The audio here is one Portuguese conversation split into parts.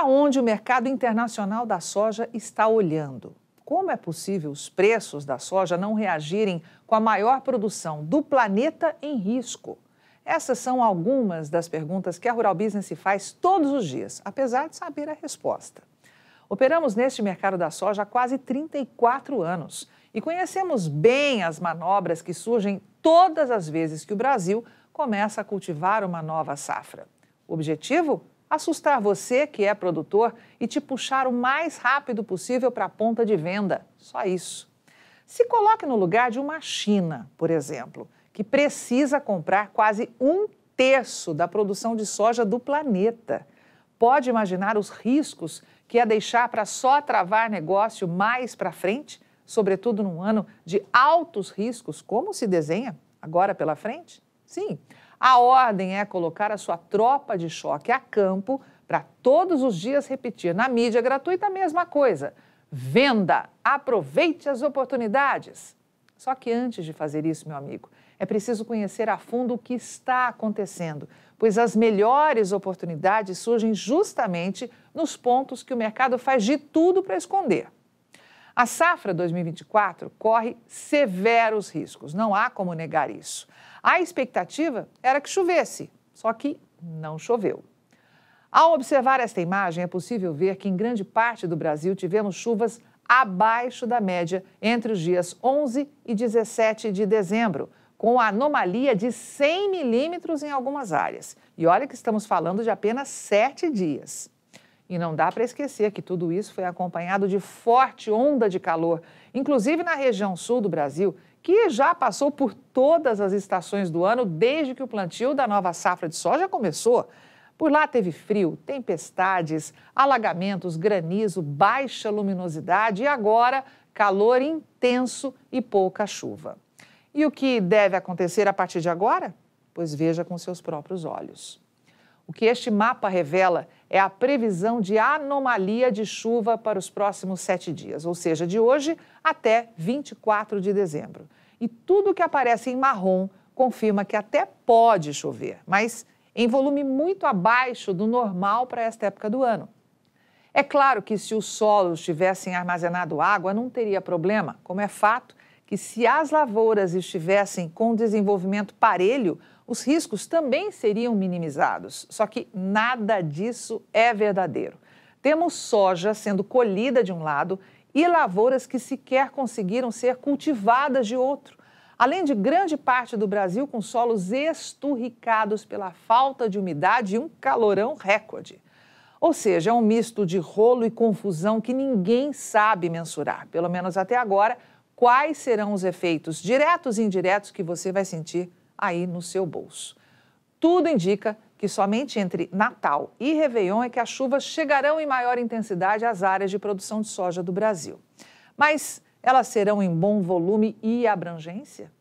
Para onde o mercado internacional da soja está olhando? Como é possível os preços da soja não reagirem com a maior produção do planeta em risco? Essas são algumas das perguntas que a Rural Business faz todos os dias, apesar de saber a resposta. Operamos neste mercado da soja há quase 34 anos e conhecemos bem as manobras que surgem todas as vezes que o Brasil começa a cultivar uma nova safra. O objetivo? Assustar você que é produtor e te puxar o mais rápido possível para a ponta de venda. Só isso. Se coloque no lugar de uma China, por exemplo, que precisa comprar quase um terço da produção de soja do planeta. Pode imaginar os riscos que é deixar para só travar negócio mais para frente, sobretudo num ano de altos riscos, como se desenha agora pela frente? Sim, a ordem é colocar a sua tropa de choque a campo para todos os dias repetir na mídia gratuita a mesma coisa. Venda, aproveite as oportunidades. Só que antes de fazer isso, meu amigo, é preciso conhecer a fundo o que está acontecendo, pois as melhores oportunidades surgem justamente nos pontos que o mercado faz de tudo para esconder. A safra 2024 corre severos riscos, não há como negar isso. A expectativa era que chovesse, só que não choveu. Ao observar esta imagem, é possível ver que em grande parte do Brasil tivemos chuvas abaixo da média entre os dias 11 e 17 de dezembro, com anomalia de 100 milímetros em algumas áreas. E olha que estamos falando de apenas sete dias. E não dá para esquecer que tudo isso foi acompanhado de forte onda de calor, inclusive na região sul do Brasil, que já passou por todas as estações do ano desde que o plantio da nova safra de soja começou. Por lá teve frio, tempestades, alagamentos, granizo, baixa luminosidade e agora calor intenso e pouca chuva. E o que deve acontecer a partir de agora? Pois veja com seus próprios olhos. O que este mapa revela é a previsão de anomalia de chuva para os próximos sete dias, ou seja, de hoje até 24 de dezembro. E tudo que aparece em marrom confirma que até pode chover, mas em volume muito abaixo do normal para esta época do ano. É claro que se os solos tivessem armazenado água, não teria problema, como é fato que se as lavouras estivessem com desenvolvimento parelho, os riscos também seriam minimizados. Só que nada disso é verdadeiro. Temos soja sendo colhida de um lado e lavouras que sequer conseguiram ser cultivadas de outro. Além de grande parte do Brasil com solos esturricados pela falta de umidade e um calorão recorde. Ou seja, é um misto de rolo e confusão que ninguém sabe mensurar, pelo menos até agora, quais serão os efeitos diretos e indiretos que você vai sentir aí no seu bolso. Tudo indica que somente entre Natal e Réveillon é que as chuvas chegarão em maior intensidade às áreas de produção de soja do Brasil. Mas elas serão em bom volume e abrangência?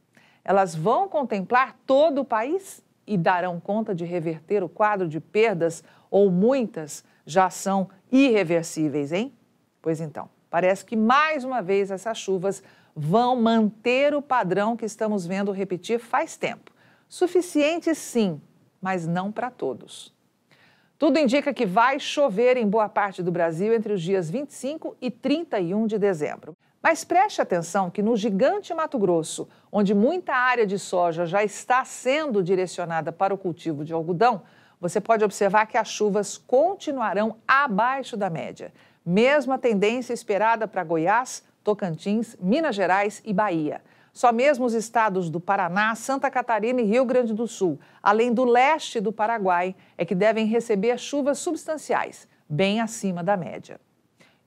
Elas vão contemplar todo o país e darão conta de reverter o quadro de perdas ou muitas já são irreversíveis, hein? Pois então, parece que mais uma vez essas chuvas vão manter o padrão que estamos vendo repetir faz tempo. Suficiente, sim, mas não para todos. Tudo indica que vai chover em boa parte do Brasil entre os dias 25 e 31 de dezembro. Mas preste atenção que no gigante Mato Grosso, onde muita área de soja já está sendo direcionada para o cultivo de algodão, você pode observar que as chuvas continuarão abaixo da média. Mesma tendência esperada para Goiás, Tocantins, Minas Gerais e Bahia. Só mesmo os estados do Paraná, Santa Catarina e Rio Grande do Sul, além do leste do Paraguai, é que devem receber chuvas substanciais, bem acima da média.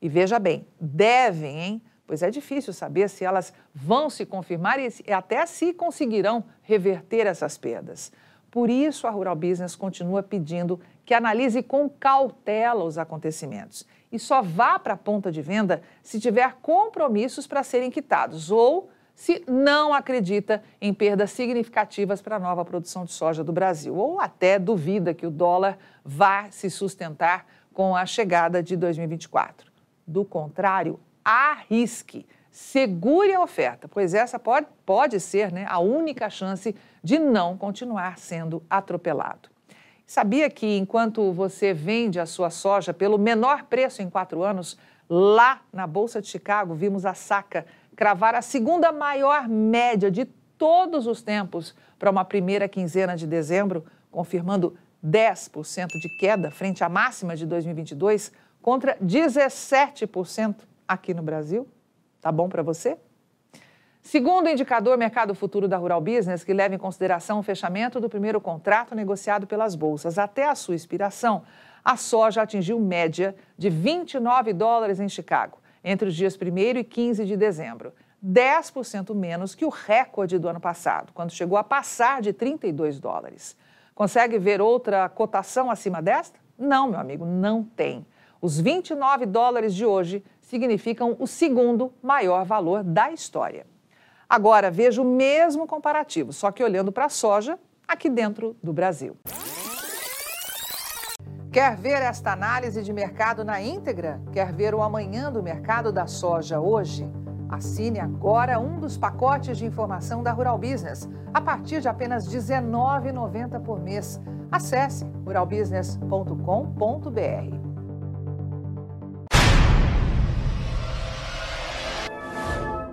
E veja bem, devem, hein? Pois é difícil saber se elas vão se confirmar e até se conseguirão reverter essas perdas. Por isso, a Rural Business continua pedindo que analise com cautela os acontecimentos e só vá para a ponta de venda se tiver compromissos para serem quitados ou se não acredita em perdas significativas para a nova produção de soja do Brasil, ou até duvida que o dólar vá se sustentar com a chegada de 2024. Do contrário, arrisque, segure a oferta, pois essa pode, pode ser né, a única chance de não continuar sendo atropelado. Sabia que enquanto você vende a sua soja pelo menor preço em quatro anos, lá na Bolsa de Chicago vimos a saca cravar a segunda maior média de todos os tempos para uma primeira quinzena de dezembro, confirmando 10% de queda frente à máxima de 2022 contra 17% aqui no Brasil. Tá bom para você? Segundo o indicador Mercado Futuro da Rural Business, que leva em consideração o fechamento do primeiro contrato negociado pelas bolsas até a sua expiração, a soja atingiu média de 29 dólares em Chicago entre os dias 1 e 15 de dezembro, 10% menos que o recorde do ano passado, quando chegou a passar de 32 dólares. Consegue ver outra cotação acima desta? Não, meu amigo, não tem. Os 29 dólares de hoje significam o segundo maior valor da história. Agora, veja o mesmo comparativo, só que olhando para a soja aqui dentro do Brasil. Quer ver esta análise de mercado na íntegra? Quer ver o amanhã do mercado da soja hoje? Assine agora um dos pacotes de informação da Rural Business, a partir de apenas R$ 19,90 por mês. Acesse ruralbusiness.com.br.